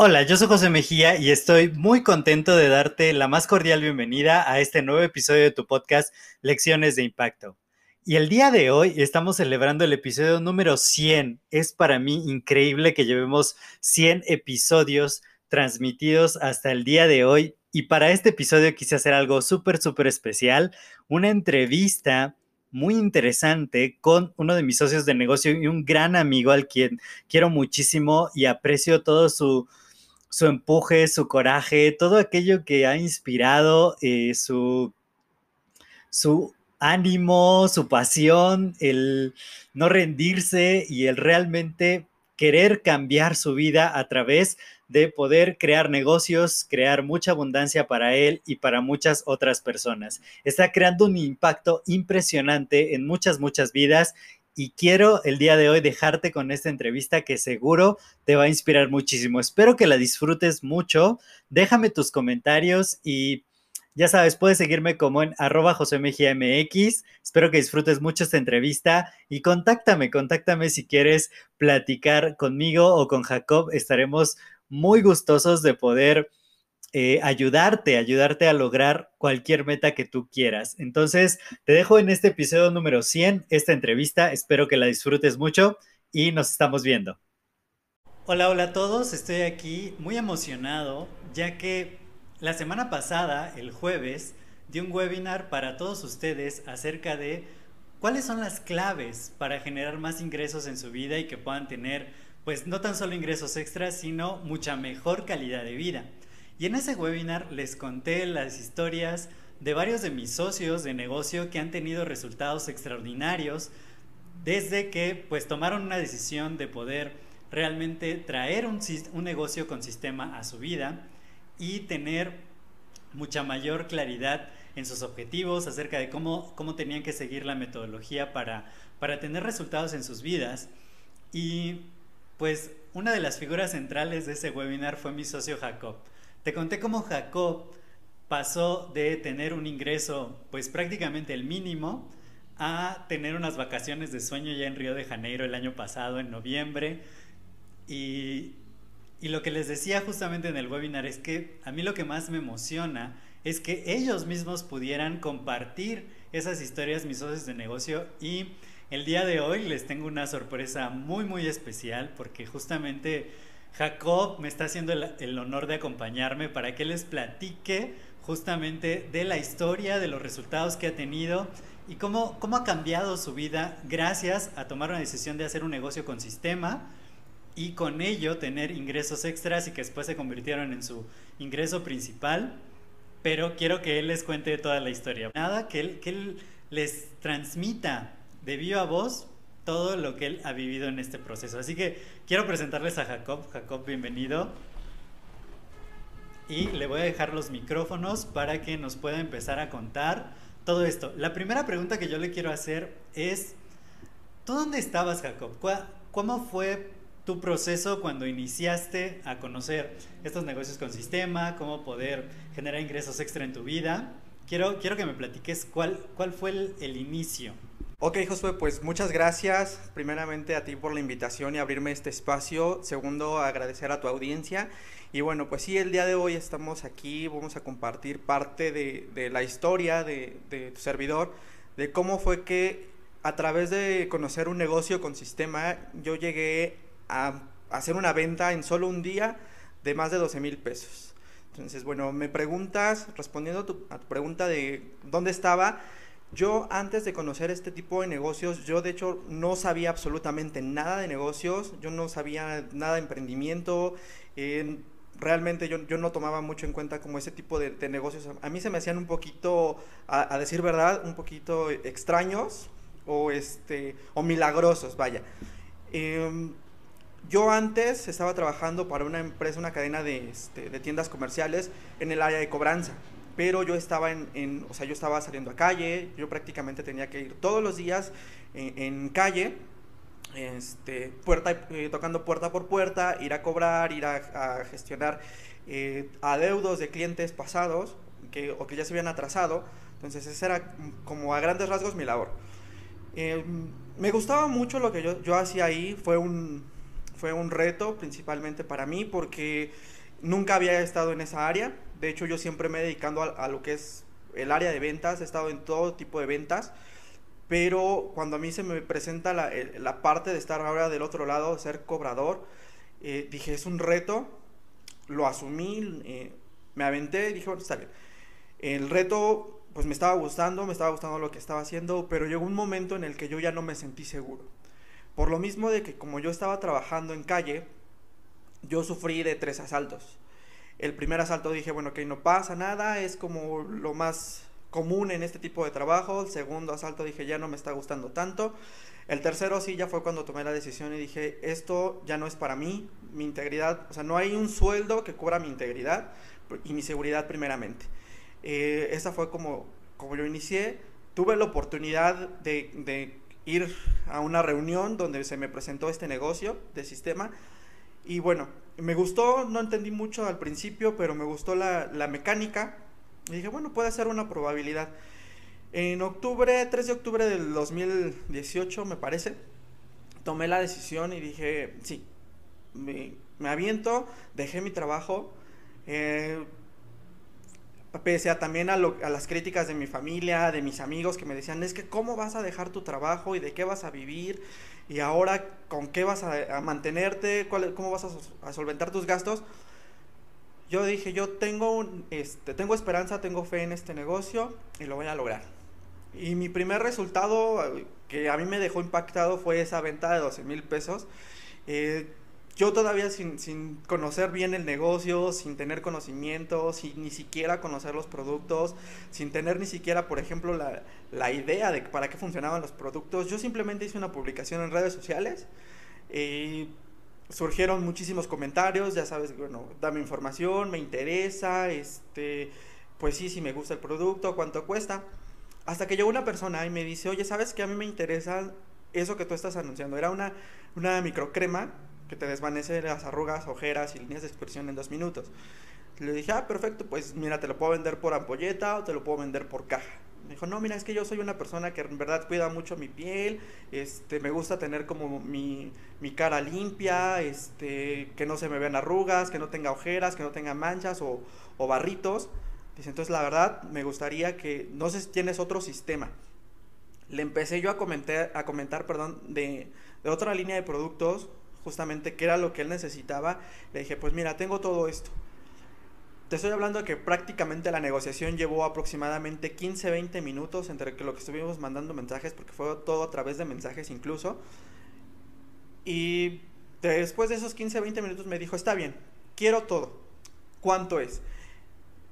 Hola, yo soy José Mejía y estoy muy contento de darte la más cordial bienvenida a este nuevo episodio de tu podcast Lecciones de Impacto. Y el día de hoy estamos celebrando el episodio número 100. Es para mí increíble que llevemos 100 episodios transmitidos hasta el día de hoy. Y para este episodio quise hacer algo súper, súper especial, una entrevista muy interesante con uno de mis socios de negocio y un gran amigo al quien quiero muchísimo y aprecio todo su, su empuje, su coraje, todo aquello que ha inspirado eh, su, su ánimo, su pasión, el no rendirse y el realmente querer cambiar su vida a través de poder crear negocios, crear mucha abundancia para él y para muchas otras personas. Está creando un impacto impresionante en muchas, muchas vidas y quiero el día de hoy dejarte con esta entrevista que seguro te va a inspirar muchísimo. Espero que la disfrutes mucho. Déjame tus comentarios y ya sabes, puedes seguirme como en arroba. Espero que disfrutes mucho esta entrevista y contáctame, contáctame si quieres platicar conmigo o con Jacob. Estaremos muy gustosos de poder eh, ayudarte, ayudarte a lograr cualquier meta que tú quieras. Entonces, te dejo en este episodio número 100 esta entrevista. Espero que la disfrutes mucho y nos estamos viendo. Hola, hola a todos. Estoy aquí muy emocionado ya que la semana pasada, el jueves, di un webinar para todos ustedes acerca de cuáles son las claves para generar más ingresos en su vida y que puedan tener pues no tan solo ingresos extras, sino mucha mejor calidad de vida. Y en ese webinar les conté las historias de varios de mis socios de negocio que han tenido resultados extraordinarios desde que pues tomaron una decisión de poder realmente traer un, un negocio con sistema a su vida y tener mucha mayor claridad en sus objetivos, acerca de cómo, cómo tenían que seguir la metodología para, para tener resultados en sus vidas. Y pues una de las figuras centrales de ese webinar fue mi socio Jacob. Te conté cómo Jacob pasó de tener un ingreso pues prácticamente el mínimo a tener unas vacaciones de sueño ya en Río de Janeiro el año pasado, en noviembre. Y, y lo que les decía justamente en el webinar es que a mí lo que más me emociona es que ellos mismos pudieran compartir esas historias, mis socios de negocio y el día de hoy les tengo una sorpresa muy muy especial porque justamente Jacob me está haciendo el, honor de acompañarme para que les platique justamente de la historia, de los resultados que ha tenido y cómo, cómo ha cambiado su vida gracias a tomar una decisión de hacer un negocio con sistema y con ello tener ingresos extras y que después se convirtieron en su ingreso principal. Pero quiero que él les cuente toda la historia. Nada, que él, que él les transmita de viva voz todo lo que él ha vivido en este proceso. Así que quiero presentarles a Jacob. Jacob, bienvenido. Y le voy a dejar los micrófonos para que nos pueda empezar a contar todo esto. La primera pregunta que yo le quiero hacer es, ¿tú dónde estabas, Jacob? ¿Cómo fue tu proceso cuando iniciaste a conocer estos negocios con sistema, cómo poder generar ingresos extra en tu vida? Quiero, quiero que me platiques cuál, cuál fue el, el inicio. Ok, Josué, pues muchas gracias. Primeramente a ti por la invitación y abrirme este espacio. Segundo, agradecer a tu audiencia. Y bueno, pues sí, el día de hoy estamos aquí, vamos a compartir parte de, la historia de, tu servidor, de cómo fue que a través de conocer un negocio con sistema, yo llegué a hacer una venta en solo un día de más de 12 mil pesos. Entonces, bueno, me preguntas, respondiendo a tu, a tu pregunta de dónde estaba, yo antes de conocer este tipo de negocios, yo de hecho no sabía absolutamente nada de negocios, yo no sabía nada de emprendimiento, eh, realmente yo, no tomaba mucho en cuenta como ese tipo de, negocios. A mí se me hacían un poquito, a, decir verdad, un poquito extraños o, este, o milagrosos, vaya. Em, yo antes estaba trabajando para una empresa, una cadena de, este, de, tiendas comerciales en el área de cobranza, pero yo estaba en, o sea, yo estaba saliendo a calle, yo prácticamente tenía que ir todos los días en, calle, este, puerta, eh, tocando puerta por puerta, ir a cobrar, ir a, gestionar eh, adeudos de clientes pasados que, o que ya se habían atrasado. Entonces, esa era como a grandes rasgos mi labor. Eh, me gustaba mucho lo que yo, yo hacía ahí, fue un, fue un reto principalmente para mí porque nunca había estado en esa área. De hecho, yo siempre me he dedicado a, lo que es el área de ventas, he estado en todo tipo de ventas pero cuando a mí se me presenta la, la, parte de estar ahora del otro lado, ser cobrador, eh, dije, es un reto, lo asumí, eh, me aventé, dije, bueno, está bien. El reto, pues me estaba gustando, me estaba gustando lo que estaba haciendo, pero llegó un momento en el que yo ya no me sentí seguro. Por lo mismo de que como yo estaba trabajando en calle, yo sufrí de tres asaltos. El primer asalto dije, bueno, que no pasa nada, es como lo más común en este tipo de trabajo. El segundo asalto dije, ya no me está gustando tanto. El tercero sí, ya fue cuando tomé la decisión y dije, esto ya no es para mí, mi integridad, o sea, no hay un sueldo que cubra mi integridad y mi seguridad primeramente. Eh, esa fue como, como yo inicié. Tuve la oportunidad de, de, ir a una reunión donde se me presentó este negocio de sistema y bueno, me gustó, no entendí mucho al principio, pero me gustó la, la mecánica, y dije, bueno, puede ser una probabilidad. En octubre, 3 de octubre del 2018, me parece, tomé la decisión y dije, sí, me, me aviento, dejé mi trabajo, eh, pese a también a, lo, a, las críticas de mi familia, de mis amigos que me decían, es que cómo vas a dejar tu trabajo y de qué vas a vivir y ahora con qué vas a, a mantenerte, cuál, cómo vas a, a solventar tus gastos yo dije, yo tengo, un, este, tengo esperanza, tengo fe en este negocio y lo voy a lograr. Y mi primer resultado que a mí me dejó impactado fue esa venta de 12 mil pesos. Eh, yo todavía sin, sin, conocer bien el negocio, sin tener conocimiento, sin ni siquiera conocer los productos, sin tener ni siquiera, por ejemplo, la, la idea de para qué funcionaban los productos, yo simplemente hice una publicación en redes sociales. y surgieron muchísimos comentarios, ya sabes, bueno, dame información, me interesa, este, pues sí, si me gusta el producto, cuánto cuesta. Hasta que llegó una persona y me dice, oye, ¿sabes qué? A mí me interesa eso que tú estás anunciando. Era una, una microcrema que te desvanece las arrugas, ojeras y líneas de expresión en dos minutos. Le dije, ah, perfecto, pues mira, te lo puedo vender por ampolleta o te lo puedo vender por caja. Me dijo, no, mira, es que yo soy una persona que en verdad cuida mucho mi piel, este, me gusta tener como mi, mi cara limpia, este, que no se me vean arrugas, que no tenga ojeras, que no tenga manchas o, o barritos. Dice, entonces la verdad me gustaría que, no sé si tienes otro sistema. Le empecé yo a comentar, a comentar perdón, de, de otra línea de productos, justamente qué era lo que él necesitaba. Le dije, pues mira, tengo todo esto te estoy hablando de que prácticamente la negociación llevó aproximadamente 15-20 minutos entre lo que estuvimos mandando mensajes, porque fue todo a través de mensajes incluso. Y después de esos 15-20 minutos me dijo, está bien, quiero todo. ¿Cuánto es?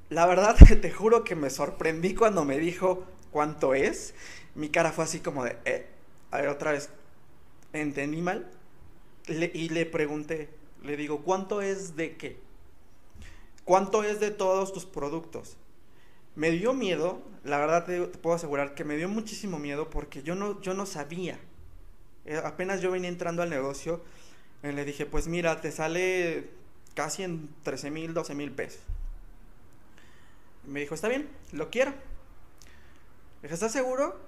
La verdad te juro que me sorprendí cuando me dijo cuánto es. Mi cara fue así como de, eh, a ver otra vez, entendí mal. Le, y le pregunté, le digo, ¿cuánto es de qué? ¿Cuánto es de todos tus productos? Me dio miedo, la verdad te, puedo asegurar que me dio muchísimo miedo porque yo no, yo no sabía. Eh, apenas yo venía entrando al negocio, eh, le dije, pues mira, te sale casi en 13 mil, 12 mil pesos. Me dijo, está bien, lo quiero. ¿estás seguro?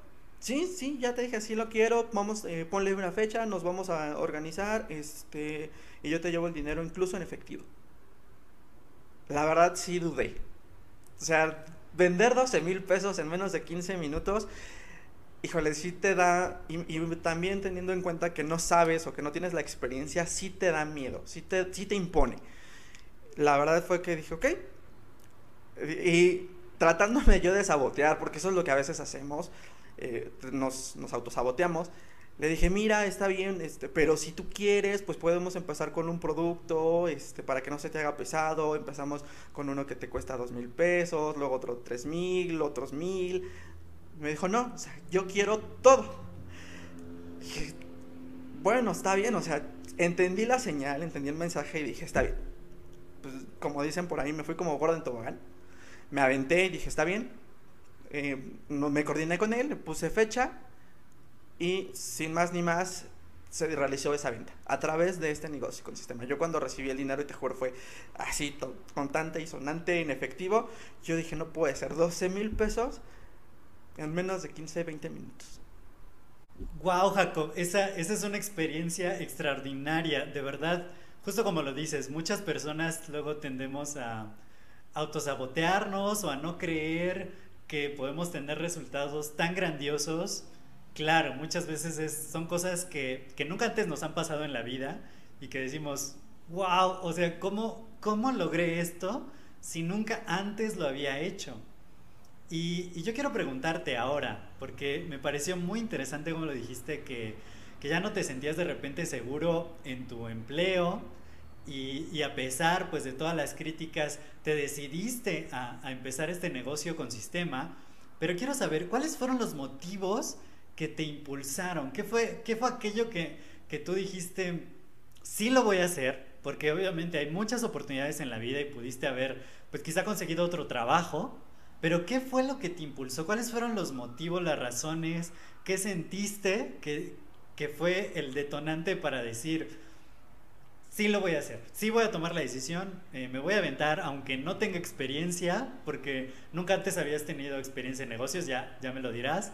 Sí, sí, ya te dije, sí lo quiero, vamos, eh, ponle una fecha, nos vamos a organizar, este, y yo te llevo el dinero incluso en efectivo la verdad sí dudé. O sea, vender 12 mil pesos en menos de 15 minutos, híjole, sí te da, y, y, también teniendo en cuenta que no sabes o que no tienes la experiencia, sí te da miedo, sí te, sí te impone. La verdad fue que dije, ok, y, tratándome yo de sabotear, porque eso es lo que a veces hacemos, eh, nos, nos autosaboteamos, le dije, mira, está bien, este, pero si tú quieres, pues podemos empezar con un producto, este, para que no se te haga pesado. Empezamos con uno que te cuesta dos mil pesos, luego otro tres mil, otros mil. Me dijo, no, o sea, yo quiero todo. Dije, bueno, está bien, o sea, entendí la señal, entendí el mensaje y dije, está bien. Pues como dicen por ahí, me fui como gordo en tobogán. Me aventé y dije, está bien. Eh, me coordiné con él, puse fecha y sin más ni más se realizó esa venta a través de este negocio con sistema. Yo cuando recibí el dinero, y te juro, fue así, contante y sonante, en efectivo. Yo dije, no puede ser, 12 mil pesos en menos de 15, 20 minutos. Wow, Jacob, esa, esa es una experiencia extraordinaria, de verdad. Justo como lo dices, muchas personas luego tendemos a autosabotearnos o a no creer que podemos tener resultados tan grandiosos Claro, muchas veces son cosas que, nunca antes nos han pasado en la vida y que decimos, wow, o sea, ¿cómo, cómo logré esto si nunca antes lo había hecho? Y, yo quiero preguntarte ahora, porque me pareció muy interesante como lo dijiste, que, ya no te sentías de repente seguro en tu empleo y, a pesar pues de todas las críticas, te decidiste a, a empezar este negocio con sistema, pero quiero saber cuáles fueron los motivos que te impulsaron? ¿Qué fue, qué fue aquello que, que tú dijiste, sí lo voy a hacer? Porque obviamente hay muchas oportunidades en la vida y pudiste haber, pues quizá conseguido otro trabajo, pero ¿qué fue lo que te impulsó? ¿Cuáles fueron los motivos, las razones? ¿Qué sentiste que, que fue el detonante para decir, sí lo voy a hacer, sí voy a tomar la decisión, eh, me voy a aventar, aunque no tenga experiencia, porque nunca antes habías tenido experiencia en negocios, ya, ya me lo dirás,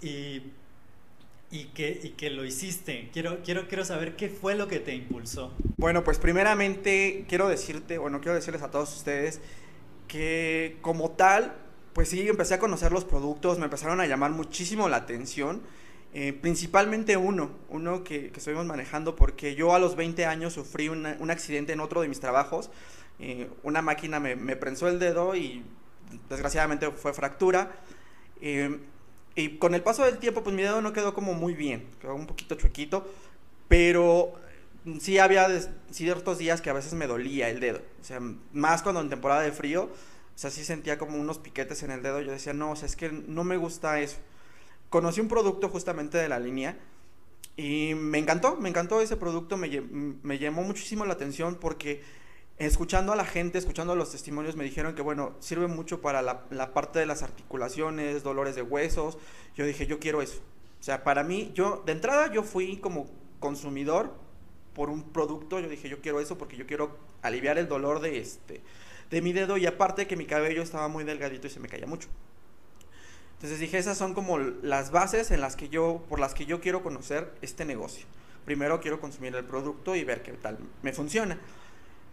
y, y, que, y que lo hiciste. Quiero, quiero, quiero saber qué fue lo que te impulsó. Bueno, pues primeramente quiero decirte, bueno, quiero decirles a todos ustedes que como tal, pues sí, empecé a conocer los productos, me empezaron a llamar muchísimo la atención. Eh, principalmente uno, uno que, que, estuvimos manejando porque yo a los 20 años sufrí un accidente en otro de mis trabajos. Eh, una máquina me, me, prensó el dedo y desgraciadamente fue fractura. Eh, y con el paso del tiempo, pues mi dedo no quedó como muy bien, quedó un poquito chuequito, pero sí había ciertos días que a veces me dolía el dedo, o sea, más cuando en temporada de frío, o sea, sí sentía como unos piquetes en el dedo, yo decía, no, o sea, es que no me gusta eso. Conocí un producto justamente de la línea y me encantó, me encantó ese producto, me, llamó muchísimo la atención porque escuchando a la gente, escuchando los testimonios, me dijeron que, bueno, sirve mucho para la, parte de las articulaciones, dolores de huesos. Yo dije, yo quiero eso. O sea, para mí, yo, de entrada, yo fui como consumidor por un producto. Yo dije, yo quiero eso porque yo quiero aliviar el dolor de este, de mi dedo y aparte que mi cabello estaba muy delgadito y se me caía mucho. Entonces dije, esas son como las bases en las que yo, por las que yo quiero conocer este negocio. Primero quiero consumir el producto y ver qué tal me funciona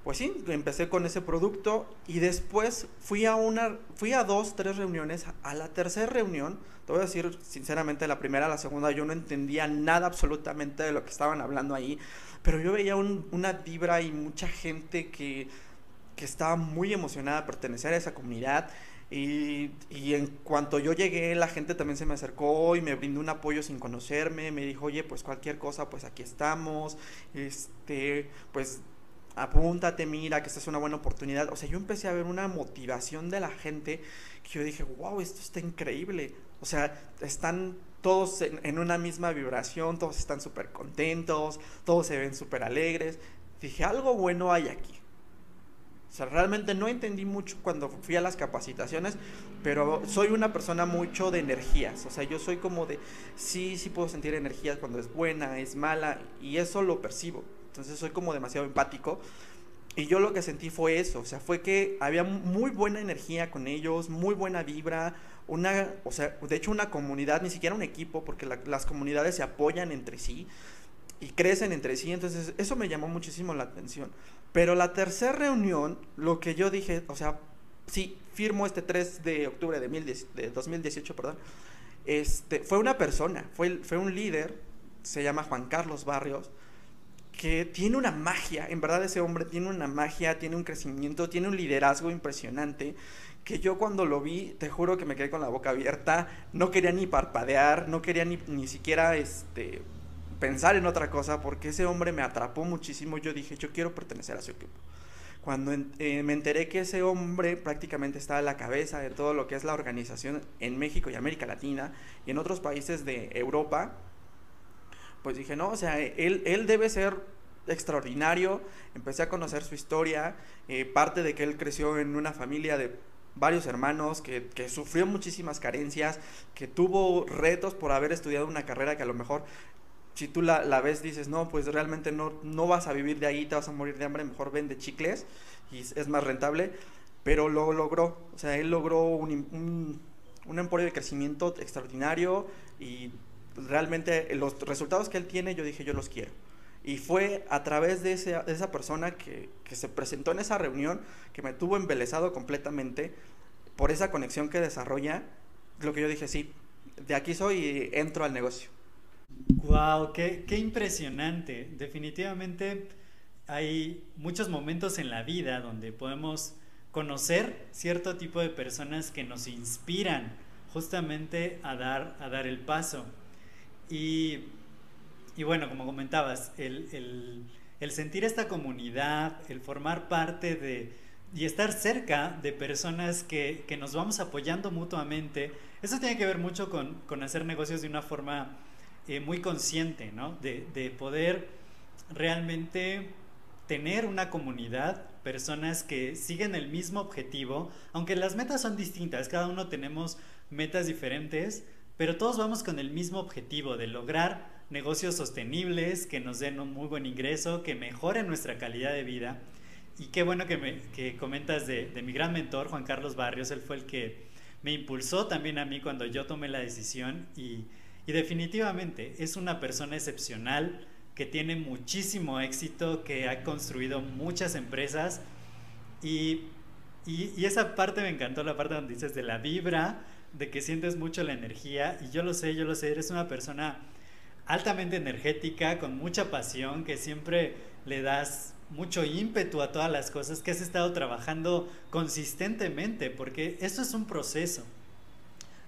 pues sí, empecé con ese producto y después fui a una, fui a dos, tres reuniones. A la tercera reunión, te voy a decir sinceramente, la primera, la segunda, yo no entendía nada absolutamente de lo que estaban hablando ahí, pero yo veía una vibra y mucha gente que, que estaba muy emocionada de pertenecer a esa comunidad. Y, y, en cuanto yo llegué, la gente también se me acercó y me brindó un apoyo sin conocerme. Me dijo, oye, pues cualquier cosa, pues aquí estamos. Este, pues apúntate, mira, que esta es una buena oportunidad. O sea, yo empecé a ver una motivación de la gente que yo dije, wow, esto está increíble. O sea, están todos en, una misma vibración, todos están súper contentos, todos se ven súper alegres. Dije, algo bueno hay aquí. O sea, realmente no entendí mucho cuando fui a las capacitaciones, pero soy una persona mucho de energías. O sea, yo soy como de, sí, sí puedo sentir energías cuando es buena, es mala, y eso lo percibo. Entonces soy como demasiado empático. Y yo lo que sentí fue eso, o sea, fue que había muy buena energía con ellos, muy buena vibra, una, o sea, de hecho una comunidad, ni siquiera un equipo, porque las comunidades se apoyan entre sí y crecen entre sí, entonces eso me llamó muchísimo la atención. Pero la tercera reunión, lo que yo dije, o sea, sí, firmo este 3 de octubre de, de 2018, perdón, este, fue una persona, fue, fue un líder, se llama Juan Carlos Barrios, que tiene una magia, en verdad ese hombre tiene una magia, tiene un crecimiento, tiene un liderazgo impresionante, que yo cuando lo vi, te juro que me quedé con la boca abierta, no quería ni parpadear, no quería ni, ni siquiera este, pensar en otra cosa, porque ese hombre me atrapó muchísimo, yo dije, yo quiero pertenecer a su equipo. Cuando eh, me enteré que ese hombre prácticamente está a la cabeza de todo lo que es la organización en México y América Latina y en otros países de Europa, pues dije, no, o sea, él, él debe ser extraordinario, empecé a conocer su historia, eh, parte de que él creció en una familia de varios hermanos, que, que, sufrió muchísimas carencias, que tuvo retos por haber estudiado una carrera que a lo mejor si tú la, la, ves dices, no, pues realmente no, no vas a vivir de ahí, te vas a morir de hambre, mejor vende chicles y es más rentable, pero lo logró, o sea, él logró un, un, emporio de crecimiento extraordinario y realmente los resultados que él tiene, yo dije, yo los quiero. Y fue a través de, ese, de esa persona que, que, se presentó en esa reunión, que me tuvo embelesado completamente por esa conexión que desarrolla, lo que yo dije, sí, de aquí soy y entro al negocio. Wow, qué, qué impresionante. Definitivamente hay muchos momentos en la vida donde podemos conocer cierto tipo de personas que nos inspiran justamente a dar, a dar el paso. Y, y bueno, como comentabas, el, el, el, sentir esta comunidad, el formar parte de y estar cerca de personas que, que nos vamos apoyando mutuamente, eso tiene que ver mucho con, con hacer negocios de una forma eh, muy consciente, ¿no? De, de, poder realmente tener una comunidad, personas que siguen el mismo objetivo, aunque las metas son distintas, cada uno tenemos metas diferentes, pero todos vamos con el mismo objetivo de lograr negocios sostenibles que nos den un muy buen ingreso, que mejoren nuestra calidad de vida. Y qué bueno que comentas de, de mi gran mentor, Juan Carlos Barrios, él fue el que me impulsó también a mí cuando yo tomé la decisión y, y definitivamente es una persona excepcional que tiene muchísimo éxito, que ha construido muchas empresas. Y, y, esa parte me encantó, la parte donde dices de la vibra, de que sientes mucho la energía. Y yo lo sé, yo lo sé, eres una persona altamente energética, con mucha pasión, que siempre le das mucho ímpetu a todas las cosas, que has estado trabajando consistentemente, porque esto es un proceso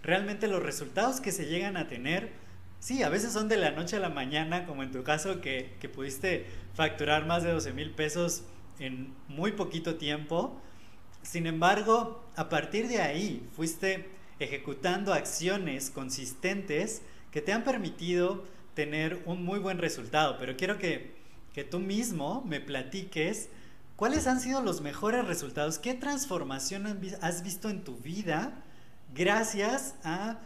realmente los resultados que se llegan a tener, sí, a veces son de la noche a la mañana, como en tu caso que, que pudiste facturar más de 12 mil pesos en muy poquito tiempo. Sin embargo, a partir de ahí fuiste ejecutando acciones consistentes que te han permitido tener un muy buen resultado. Pero quiero que, que tú mismo me platiques cuáles han sido los mejores resultados, qué transformación has visto en tu vida gracias a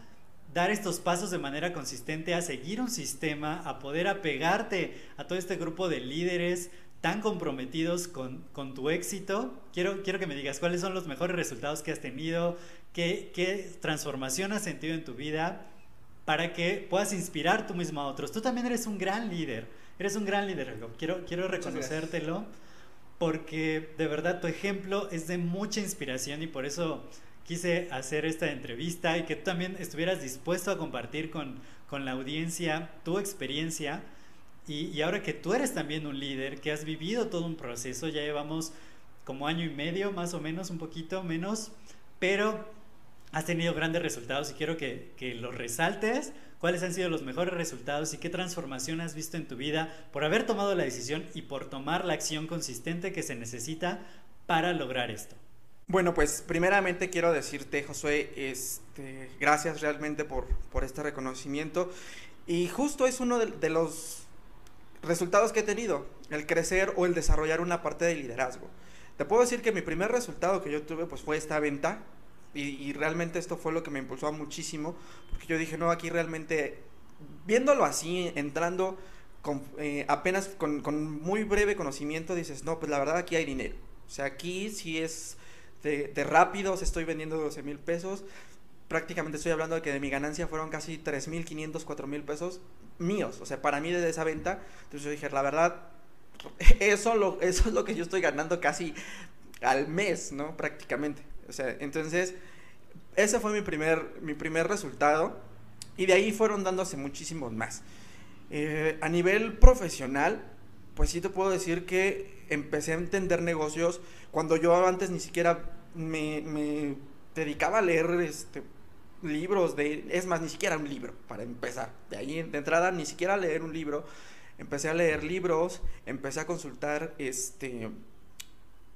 dar estos pasos de manera consistente, a seguir un sistema, a poder apegarte a todo este grupo de líderes tan comprometidos con, con tu éxito. Quiero, quiero que me digas cuáles son los mejores resultados que has tenido, qué, qué transformación has sentido en tu vida para que puedas inspirar tú mismo a otros. Tú también eres un gran líder, eres un gran líder, quiero, quiero reconocértelo porque de verdad tu ejemplo es de mucha inspiración y por eso quise hacer esta entrevista y que tú también estuvieras dispuesto a compartir con, con la audiencia tu experiencia. Y, y, ahora que tú eres también un líder, que has vivido todo un proceso, ya llevamos como año y medio, más o menos, un poquito menos, pero has tenido grandes resultados y quiero que, que los resaltes. ¿Cuáles han sido los mejores resultados y qué transformación has visto en tu vida por haber tomado la decisión y por tomar la acción consistente que se necesita para lograr esto? Bueno, pues primeramente quiero decirte, Josué, este, gracias realmente por, por este reconocimiento. Y justo es uno de, de, los resultados que he tenido, el crecer o el desarrollar una parte de liderazgo. Te puedo decir que mi primer resultado que yo tuve pues fue esta venta y, y realmente esto fue lo que me impulsó muchísimo, porque yo dije, no, aquí realmente, viéndolo así, entrando con, eh, apenas con, con muy breve conocimiento, dices, no, pues la verdad aquí hay dinero. O sea, aquí sí es de, de rápidos, estoy vendiendo 12 mil pesos. Prácticamente estoy hablando de que de mi ganancia fueron casi 3 mil 500, 4 mil pesos míos. O sea, para mí desde esa venta. Entonces yo dije, la verdad, eso, lo, es lo que yo estoy ganando casi al mes, ¿no? Prácticamente. O sea, entonces, ese fue mi primer, mi primer resultado. Y de ahí fueron dándose muchísimos más. Eh, a nivel profesional, pues sí te puedo decir que empecé a entender negocios cuando yo antes ni siquiera me, dedicaba a leer este, libros de... Es más, ni siquiera un libro, para empezar. De ahí, de entrada, ni siquiera leer un libro. Empecé a leer libros, empecé a consultar este,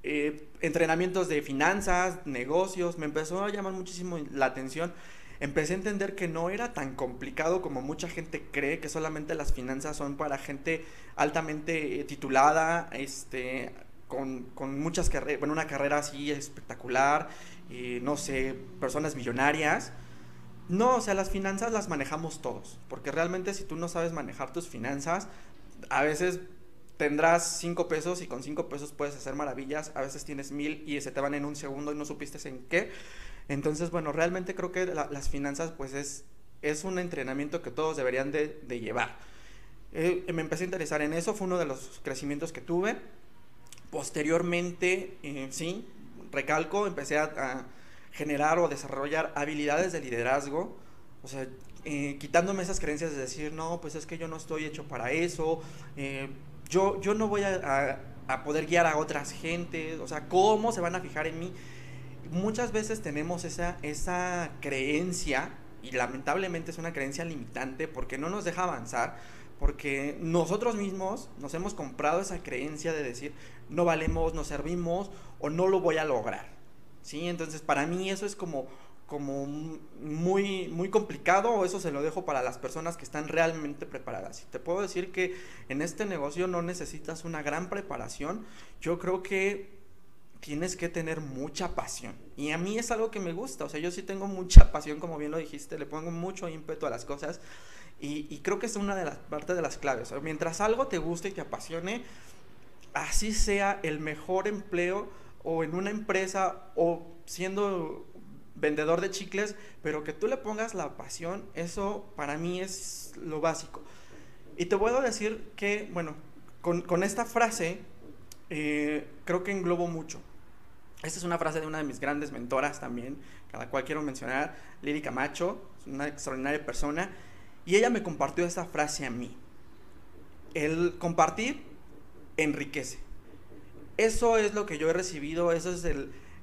eh, entrenamientos de finanzas, negocios. Me empezó a llamar muchísimo la atención empecé a entender que no era tan complicado como mucha gente cree, que solamente las finanzas son para gente altamente titulada, este, con, con muchas carreras, bueno, una carrera así espectacular, no sé, personas millonarias. No, o sea, las finanzas las manejamos todos, porque realmente si tú no sabes manejar tus finanzas, a veces tendrás cinco pesos y con cinco pesos puedes hacer maravillas, a veces tienes mil y se te van en un segundo y no supiste en qué. Entonces, bueno, realmente creo que las finanzas pues es, es un entrenamiento que todos deberían de, llevar. Eh, me empecé a interesar en eso, fue uno de los crecimientos que tuve. Posteriormente, eh, sí, recalco, empecé a, generar o desarrollar habilidades de liderazgo, o sea, eh, quitándome esas creencias de decir, no, pues es que yo no estoy hecho para eso, yo, yo no voy a, a, poder guiar a otras gentes, o sea, ¿cómo se van a fijar en mí? Muchas veces tenemos esa, esa creencia, y lamentablemente es una creencia limitante porque no nos deja avanzar, porque nosotros mismos nos hemos comprado esa creencia de decir, no valemos, no servimos o no lo voy a lograr. ¿Sí? Entonces, para mí eso es como como muy, muy complicado o eso se lo dejo para las personas que están realmente preparadas. Y te puedo decir que en este negocio no necesitas una gran preparación, yo creo que tienes que tener mucha pasión. Y a mí es algo que me gusta, o sea, yo sí tengo mucha pasión, como bien lo dijiste, le pongo mucho ímpetu a las cosas y, creo que es una de las partes de las claves. mientras algo te guste y te apasione, así sea el mejor empleo o en una empresa o siendo vendedor de chicles, pero que tú le pongas la pasión, eso para mí es lo básico. Y te puedo decir que, bueno, con, esta frase eh, creo que englobo mucho. Esta es una frase de una de mis grandes mentoras también, cada cual quiero mencionar, Lili Camacho, una extraordinaria persona, y ella me compartió esta frase a mí. El compartir enriquece. Eso es lo que yo he recibido, eso es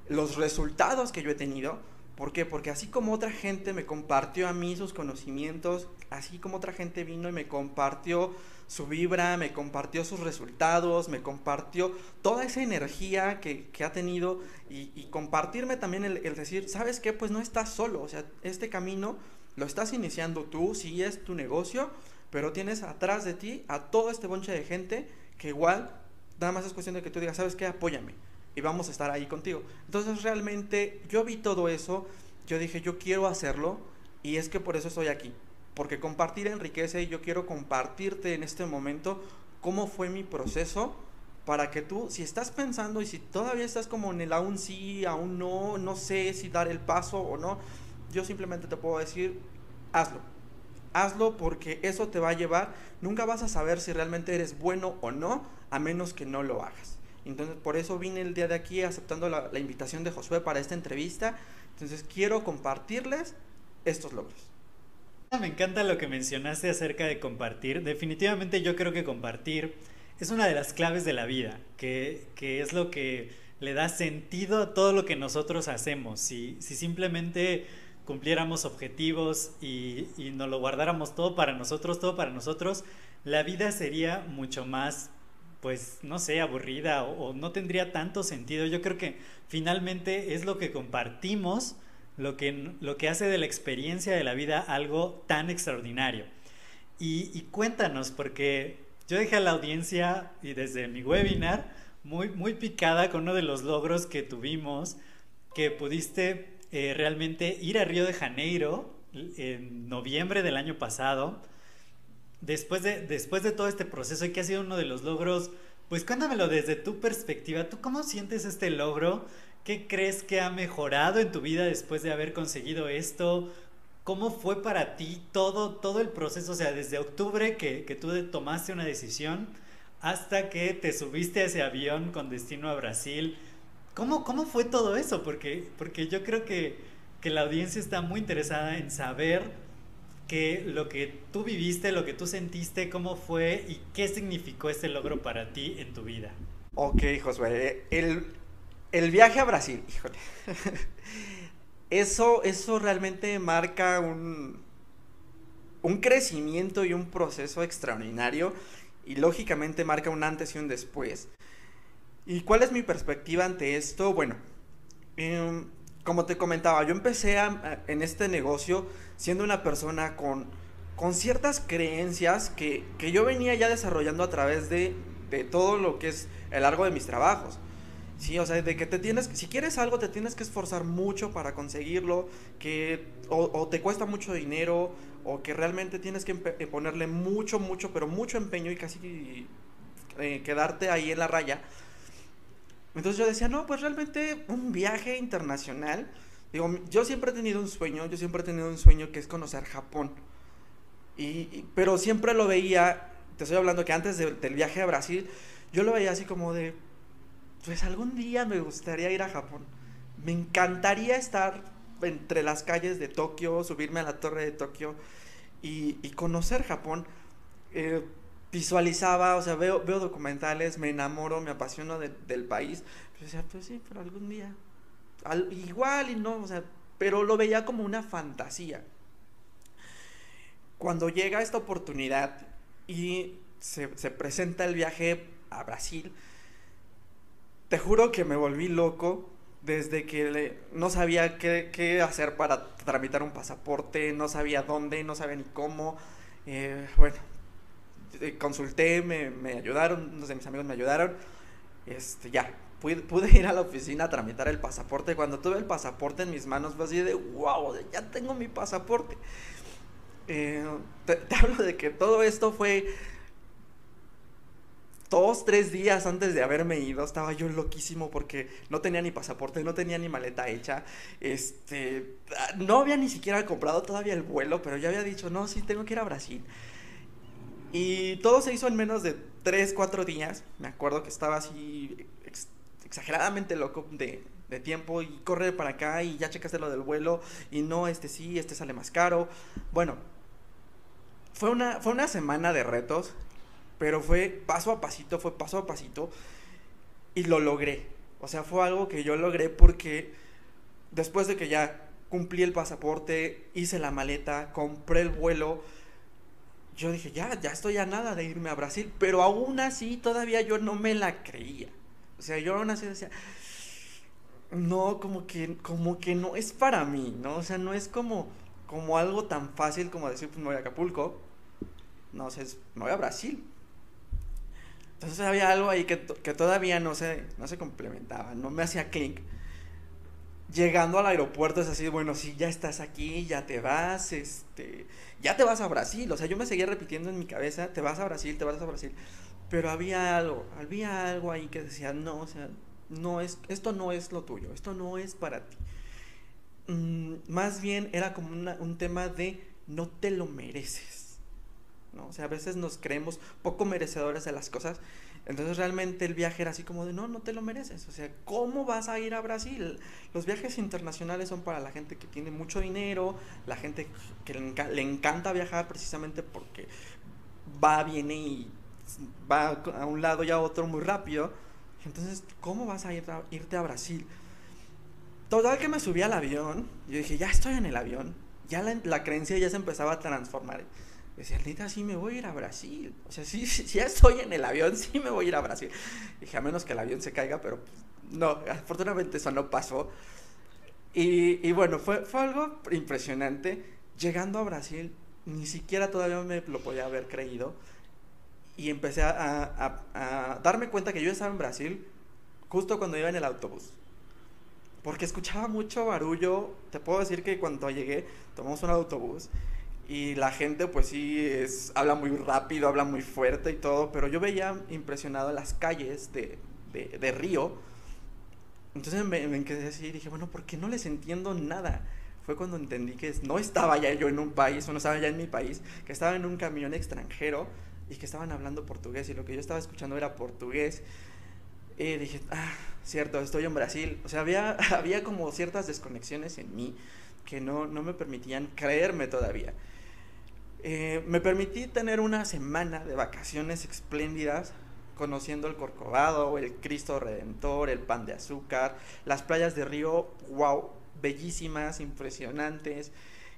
los resultados que yo he tenido ¿Por qué? Porque así como otra gente me compartió a mí sus conocimientos, así como otra gente vino y me compartió su vibra, me compartió sus resultados, me compartió toda esa energía que, ha tenido y, compartirme también el, el, decir, ¿sabes qué? Pues no estás solo, o sea, este camino lo estás iniciando tú, sí es tu negocio, pero tienes atrás de ti a todo este bonche de gente que igual, nada más es cuestión de que tú digas, ¿sabes qué? Apóyame y vamos a estar ahí contigo. Entonces realmente yo vi todo eso, yo dije, yo quiero hacerlo y es que por eso estoy aquí, porque compartir enriquece y yo quiero compartirte en este momento cómo fue mi proceso para que tú, si estás pensando y si todavía estás como en el aún sí, aún no, no sé si dar el paso o no, yo simplemente te puedo decir, hazlo. Hazlo porque eso te va a llevar, nunca vas a saber si realmente eres bueno o no, a menos que no lo hagas. Entonces, por eso vine el día de aquí aceptando la, invitación de Josué para esta entrevista. Entonces, quiero compartirles estos logros. Me encanta lo que mencionaste acerca de compartir. Definitivamente yo creo que compartir es una de las claves de la vida, que, es lo que le da sentido a todo lo que nosotros hacemos. Si, si simplemente cumpliéramos objetivos y, y nos lo guardáramos todo para nosotros, todo para nosotros, la vida sería mucho más pues no sé, aburrida o, no tendría tanto sentido. Yo creo que finalmente es lo que compartimos, lo que, lo que hace de la experiencia de la vida algo tan extraordinario. Y, cuéntanos, porque yo dejé a la audiencia y desde mi webinar muy, muy picada con uno de los logros que tuvimos, que pudiste eh, realmente ir a Río de Janeiro en noviembre del año pasado después de, después de todo este proceso y que ha sido uno de los logros, pues cuéntamelo desde tu perspectiva. ¿Tú cómo sientes este logro? ¿Qué crees que ha mejorado en tu vida después de haber conseguido esto? ¿Cómo fue para ti todo, todo el proceso? O sea, desde octubre que, que tú tomaste una decisión hasta que te subiste a ese avión con destino a Brasil. ¿Cómo, cómo fue todo eso? Porque, porque yo creo que, que la audiencia está muy interesada en saber que lo que tú viviste, lo que tú sentiste, cómo fue y qué significó este logro para ti en tu vida. Ok, Josué, el, el viaje a Brasil, híjole. Eso, eso realmente marca un, un crecimiento y un proceso extraordinario y lógicamente marca un antes y un después. ¿Y cuál es mi perspectiva ante esto? Bueno, em, como te comentaba, yo empecé en este negocio siendo una persona con, con ciertas creencias que, que, yo venía ya desarrollando a través de, de todo lo que es el largo de mis trabajos. Sí, o sea, de que te tienes, si quieres algo, te tienes que esforzar mucho para conseguirlo, que o, te cuesta mucho dinero, o que realmente tienes que ponerle mucho, mucho, pero mucho empeño y casi eh, quedarte ahí en la raya. Entonces yo decía, no, pues realmente un viaje internacional, digo, yo siempre he tenido un sueño, yo siempre he tenido un sueño que es conocer Japón. Y, pero siempre lo veía, te estoy hablando que antes del viaje a Brasil, yo lo veía así como de, pues algún día me gustaría ir a Japón. Me encantaría estar entre las calles de Tokio, subirme a la torre de Tokio y, conocer Japón. Eh, visualizaba, o sea, veo, veo documentales, me enamoro, me apasiono del país. Pero decía, pues sí, pero algún día. igual y no, o sea, pero lo veía como una fantasía. Cuando llega esta oportunidad y se, se presenta el viaje a Brasil, te juro que me volví loco desde que no sabía qué, hacer para tramitar un pasaporte, no sabía dónde, no sabía ni cómo. Eh, bueno, consulté, me, ayudaron, unos de mis amigos me ayudaron. Este, ya, pude, ir a la oficina a tramitar el pasaporte. Cuando tuve el pasaporte en mis manos fue así de, wow, ya tengo mi pasaporte. Eh, te hablo de que todo esto fue dos, tres días antes de haberme ido, estaba yo loquísimo porque no tenía ni pasaporte, no tenía ni maleta hecha. Este, no había ni siquiera comprado todavía el vuelo, pero ya había dicho, no, sí, tengo que ir a Brasil. Y todo se hizo en menos de tres, cuatro días. Me acuerdo que estaba así exageradamente loco de, de tiempo y corre para acá y ya checaste lo del vuelo y no, este sí, este sale más caro. Bueno, fue una, fue una semana de retos pero fue paso a pasito, fue paso a pasito y lo logré. O sea, fue algo que yo logré porque después de que ya cumplí el pasaporte, hice la maleta, compré el vuelo, yo dije, ya, ya estoy a nada de irme a Brasil, pero aún así todavía yo no me la creía. O sea, yo aún así decía, no, como que, como que no es para mí, ¿no? O sea, no es como, como algo tan fácil como decir, pues me voy a Acapulco. No, sea, me voy a Brasil. Entonces había algo ahí que, todavía no se, no se complementaba, no me hacía clic. Llegando al aeropuerto es así, bueno, sí, ya estás aquí, ya te vas, este, ya te vas a Brasil. O sea, yo me seguía repitiendo en mi cabeza, te vas a Brasil, te vas a Brasil. Pero había algo, había algo ahí que decía, no, o sea, no es, esto no es lo tuyo, esto no es para ti. Mm, más bien era como un tema de no te lo mereces ¿no? O sea, a veces nos creemos poco merecedores de las cosas. Entonces realmente el viaje era así como de, no, no te lo mereces. O sea, ¿cómo vas a ir a Brasil? Los viajes internacionales son para la gente que tiene mucho dinero, la gente que le, encanta viajar precisamente porque va, viene y va a un lado y a otro muy rápido. Entonces, ¿cómo vas a, ir irte a Brasil? Total que me subí al avión, yo dije, ya estoy en el avión, ya la creencia ya se empezaba a transformar Decía, neta, sí me voy a ir a Brasil. O sea, sí, si ya estoy en el avión, sí me voy a ir a Brasil. Dije, a menos que el avión se caiga, pero pues, no, afortunadamente eso no pasó. Y, y bueno, fue, fue algo impresionante. Llegando a Brasil, ni siquiera todavía me lo podía haber creído. Y empecé a, a, a, darme cuenta que yo estaba en Brasil justo cuando iba en el autobús. Porque escuchaba mucho barullo. Te puedo decir que cuando llegué, tomamos un autobús y la gente pues sí habla muy rápido, habla muy fuerte y todo, pero yo veía impresionado las calles de, de, Río. Entonces me, me quedé así y dije, bueno, ¿por qué no les entiendo nada? Fue cuando entendí que no estaba ya yo en un país, o no estaba ya en mi país, que estaba en un camión extranjero y que estaban hablando portugués y lo que yo estaba escuchando era portugués. Y dije, ah, cierto, estoy en Brasil. O sea, había, había como ciertas desconexiones en mí que no, no me permitían creerme todavía. Eh, me permití tener una semana de vacaciones espléndidas, conociendo el Corcovado, el Cristo Redentor, el Pan de Azúcar, las playas de Río, wow, bellísimas, impresionantes.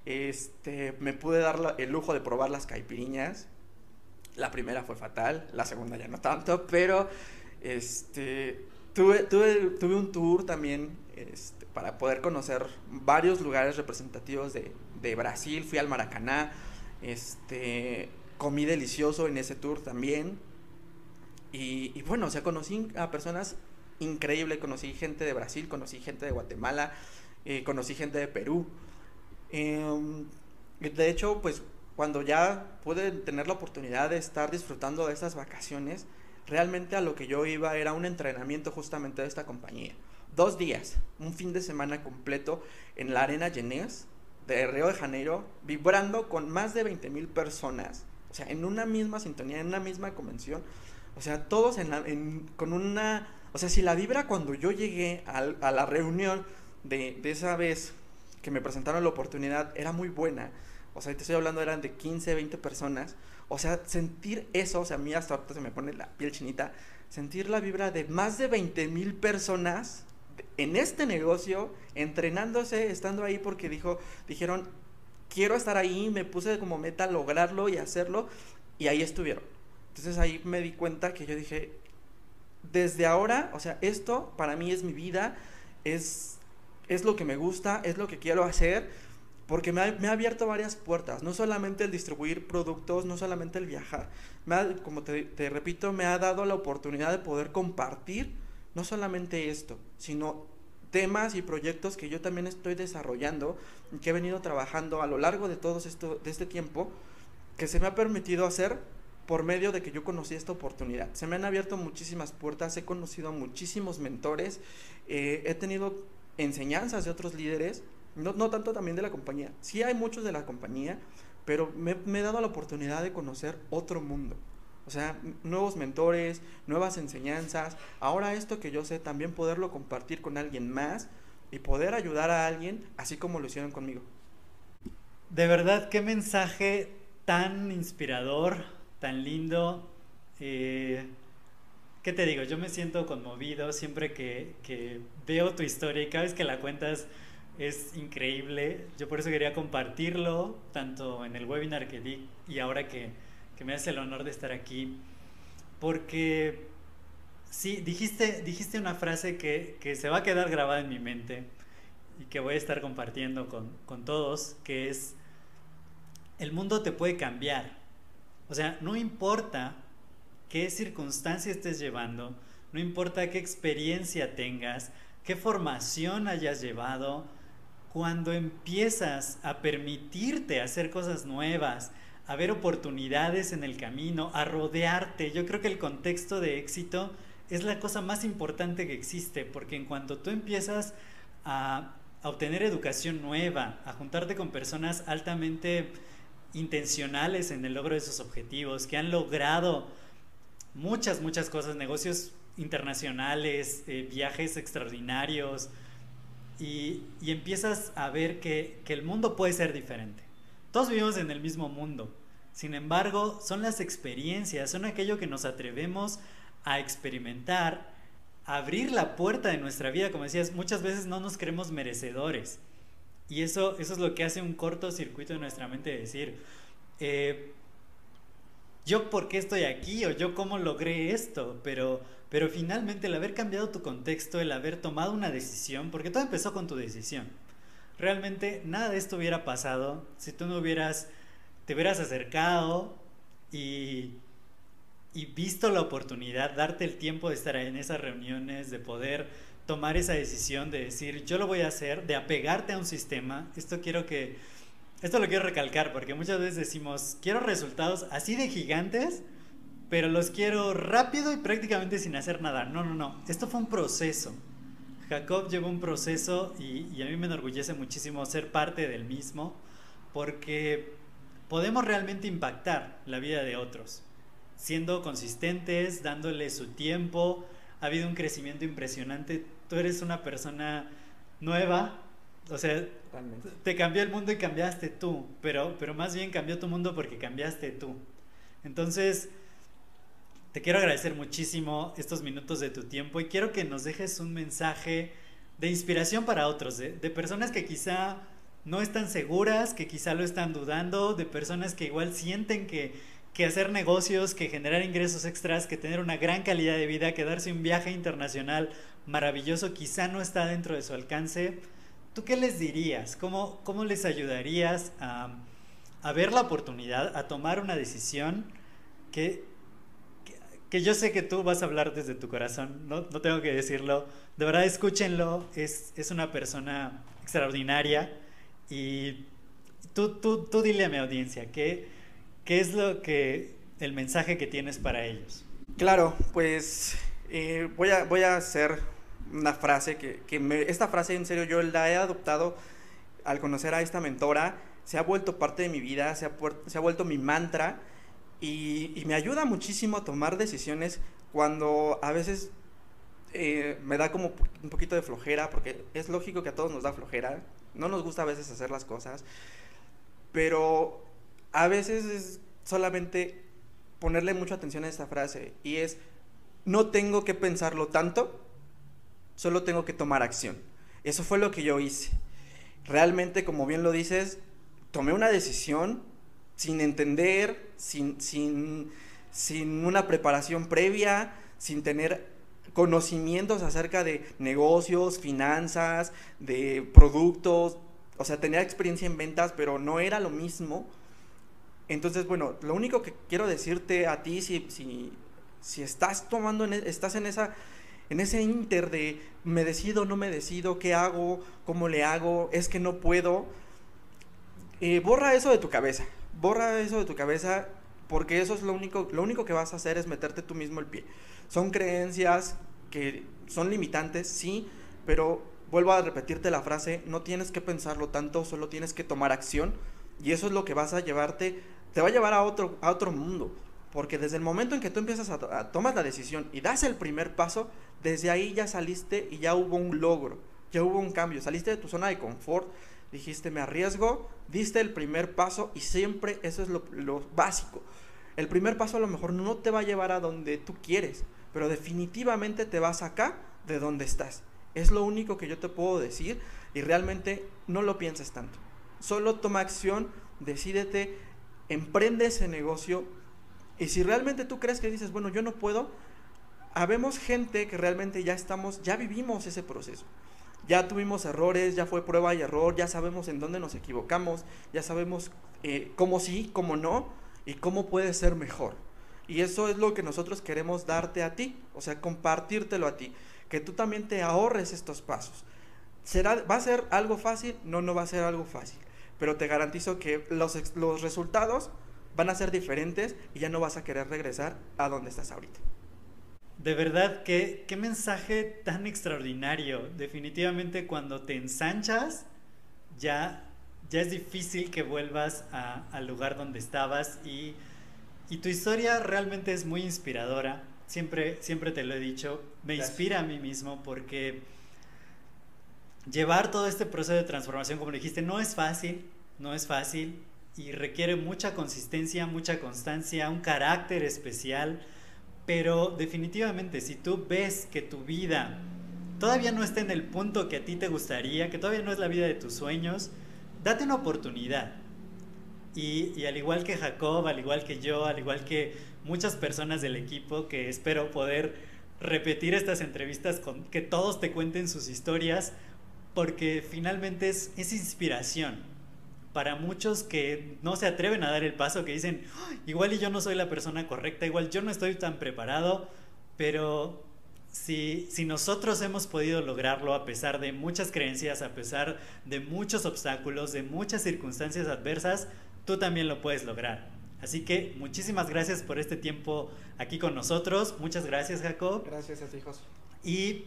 Este, me pude dar el lujo de probar las caipiriñas. La primera fue fatal, la segunda ya no tanto, pero este, tuve, tuve, tuve un tour también este, para poder conocer varios lugares representativos de, de Brasil. Fui al Maracaná, este, comí delicioso en ese tour también. Y, bueno, o sea, conocí a personas increíbles, conocí gente de Brasil, conocí gente de Guatemala, eh, conocí gente de Perú. Em, de hecho, pues cuando ya pude tener la oportunidad de estar disfrutando de estas vacaciones, realmente a lo que yo iba era un entrenamiento justamente de esta compañía. Dos días, un fin de semana completo en la Arena Genés de Río de Janeiro, vibrando con más de 20 mil personas, o sea, en una misma sintonía, en una misma convención, o sea, todos en con una, o sea, si la vibra cuando yo llegué a, la reunión de, de esa vez que me presentaron la oportunidad era muy buena, o sea, te estoy hablando, eran de 15, 20 personas. O sea, sentir eso, o sea, a mí hasta ahorita se me pone la piel chinita, sentir la vibra de más de 20 mil personas en este negocio, entrenándose, estando ahí porque dijo, dijeron, quiero estar ahí, me puse como meta lograrlo y hacerlo, y ahí estuvieron. Entonces ahí me di cuenta que yo dije, desde ahora, o sea, esto para mí es mi vida, es, es lo que me gusta, es lo que quiero hacer porque me ha, abierto varias puertas, no solamente el distribuir productos, no solamente el viajar, me como te, repito, me ha dado la oportunidad de poder compartir no solamente esto, sino temas y proyectos que yo también estoy desarrollando que he venido trabajando a lo largo de todo esto, de este tiempo, que se me ha permitido hacer por medio de que yo conocí esta oportunidad. Se me han abierto muchísimas puertas, he conocido a muchísimos mentores, eh, he tenido enseñanzas de otros líderes no, tanto también de la compañía. Sí hay muchos de la compañía, pero me, he dado la oportunidad de conocer otro mundo. O sea, nuevos mentores, nuevas enseñanzas. Ahora esto que yo sé, también poderlo compartir con alguien más y poder ayudar a alguien así como lo hicieron conmigo. De verdad, qué mensaje tan inspirador, tan lindo. Eh, ¿Qué te digo? Yo me siento conmovido siempre que, que veo tu historia y cada vez que la cuentas es increíble. Yo por eso quería compartirlo, tanto en el webinar que di y ahora que, que me hace el honor de estar aquí. Porque sí, dijiste, dijiste una frase que, que, se va a quedar grabada en mi mente y que voy a estar compartiendo con, con todos, que es, el mundo te puede cambiar. O sea, no importa qué circunstancia estés llevando, no importa qué experiencia tengas, qué formación hayas llevado, cuando empiezas a permitirte hacer cosas nuevas, a ver oportunidades en el camino, a rodearte, yo creo que el contexto de éxito es la cosa más importante que existe, porque en cuanto tú empiezas a, obtener educación nueva, a juntarte con personas altamente intencionales en el logro de sus objetivos, que han logrado muchas, muchas cosas, negocios internacionales, eh, viajes extraordinarios, y, empiezas a ver que, el mundo puede ser diferente. Todos vivimos en el mismo mundo. Sin embargo, son las experiencias, son aquello que nos atrevemos a experimentar, a abrir la puerta de nuestra vida. Como decías, muchas veces no nos creemos merecedores. Y eso, eso es lo que hace un cortocircuito en nuestra mente de decir, eh, yo por qué estoy aquí o yo cómo logré esto, pero pero finalmente el haber cambiado tu contexto, el haber tomado una decisión, porque todo empezó con tu decisión. Realmente nada de esto hubiera pasado si tú no hubieras, te hubieras acercado y, y visto la oportunidad, darte el tiempo de estar en esas reuniones, de poder tomar esa decisión de decir, yo lo voy a hacer, de apegarte a un sistema. Esto quiero que, esto lo quiero recalcar porque muchas veces decimos, quiero resultados así de gigantes, pero los quiero rápido y prácticamente sin hacer nada. No, no, no. Esto fue un proceso. Jacob llevó un proceso y, a mí me enorgullece muchísimo ser parte del mismo porque podemos realmente impactar la vida de otros, siendo consistentes, dándole su tiempo. Ha habido un crecimiento impresionante. Tú eres una persona nueva, o sea, te cambió el mundo y cambiaste tú, pero, pero más bien cambió tu mundo porque cambiaste tú. Entonces, te quiero agradecer muchísimo estos minutos de tu tiempo y quiero que nos dejes un mensaje de inspiración para otros, de, personas que quizá no están seguras, que quizá lo están dudando, de personas que igual sienten que, que hacer negocios, que generar ingresos extras, que tener una gran calidad de vida, que darse un viaje internacional maravilloso quizá no está dentro de su alcance. ¿Tú qué les dirías? ¿Cómo, cómo les ayudarías a, a ver la oportunidad, a tomar una decisión que, que, yo sé que tú vas a hablar desde tu corazón, no, no tengo que decirlo. De verdad, escúchenlo, es, es una persona extraordinaria y tú, tú, tú dile a mi audiencia, ¿qué, ¿qué es lo que, el mensaje que tienes para ellos? Claro, pues eh, voy, a, voy a hacer una frase que, que me, esta frase en serio yo la he adoptado al conocer a esta mentora, se ha vuelto parte de mi vida, se ha, se ha vuelto mi mantra y, me ayuda muchísimo a tomar decisiones cuando a veces eh, me da como un poquito de flojera, porque es lógico que a todos nos da flojera, no nos gusta a veces hacer las cosas, pero a veces es solamente ponerle mucha atención a esta frase y es, no tengo que pensarlo tanto, solo tengo que tomar acción. Eso fue lo que yo hice. Realmente, como bien lo dices, tomé una decisión sin entender, sin, sin, sin una preparación previa, sin tener conocimientos acerca de negocios, finanzas, de productos, o sea, tenía experiencia en ventas, pero no era lo mismo. Entonces, bueno, lo único que quiero decirte a ti, si, si, si estás tomando, en, e, estás en esa en ese inter de me decido, no me decido, qué hago, cómo le hago, es que no puedo, eh, borra eso de tu cabeza, borra eso de tu cabeza porque eso es lo único, lo único que vas a hacer es meterte tú mismo el pie. Son creencias que son limitantes, sí, pero vuelvo a repetirte la frase, no tienes que pensarlo tanto, solo tienes que tomar acción y eso es lo que vas a llevarte, te va a llevar a otro, a otro mundo. Porque desde el momento en que tú empiezas a, a tomar la decisión y das el primer paso, desde ahí ya saliste y ya hubo un logro, ya hubo un cambio, saliste de tu zona de confort, dijiste me arriesgo, diste el primer paso y siempre eso es lo, lo básico. El primer paso a lo mejor no te va a llevar a donde tú quieres, pero definitivamente te vas acá de donde estás. Es lo único que yo te puedo decir y realmente no lo pienses tanto. Solo toma acción, decídete, emprende ese negocio y si realmente tú crees que dices, bueno, yo no puedo, habemos gente que realmente ya estamos, ya vivimos ese proceso. Ya tuvimos errores, ya fue prueba y error, ya sabemos en dónde nos equivocamos, ya sabemos eh, cómo sí, cómo no y cómo puede ser mejor. Y eso es lo que nosotros queremos darte a ti, o sea, compartírtelo a ti, que tú también te ahorres estos pasos. ¿Será, ¿Va a ser algo fácil? No, no va a ser algo fácil, pero te garantizo que los, los resultados van a ser diferentes y ya no vas a querer regresar a donde estás ahorita. De verdad, qué, qué mensaje tan extraordinario. Definitivamente cuando te ensanchas, ya, ya es difícil que vuelvas a, al lugar donde estabas y, y, tu historia realmente es muy inspiradora. Siempre, siempre te lo he dicho, me Gracias. inspira a mí mismo porque llevar todo este proceso de transformación, como dijiste, no es fácil, no es fácil y requiere mucha consistencia, mucha constancia, un carácter especial, pero definitivamente si tú ves que tu vida todavía no está en el punto que a ti te gustaría, que todavía no es la vida de tus sueños, date una oportunidad. Y, al igual que Jacob, al igual que yo, al igual que muchas personas del equipo, que espero poder repetir estas entrevistas con que todos te cuenten sus historias, porque finalmente es inspiración para muchos que no se atreven a dar el paso, que dicen, igual y yo no soy la persona correcta, igual yo no estoy tan preparado, pero si, si nosotros hemos podido lograrlo a pesar de muchas creencias, a pesar de muchos obstáculos, de muchas circunstancias adversas, tú también lo puedes lograr. Así que muchísimas gracias por este tiempo aquí con nosotros. Muchas gracias, Jacob. Gracias a ti, hijos. Y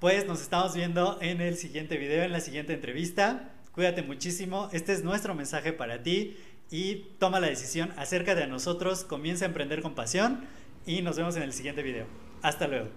pues nos estamos viendo en el siguiente video, en la siguiente entrevista. Cuídate muchísimo. Este es nuestro mensaje para ti y toma la decisión acerca de nosotros. Comienza a emprender con pasión y nos vemos en el siguiente video. Hasta luego.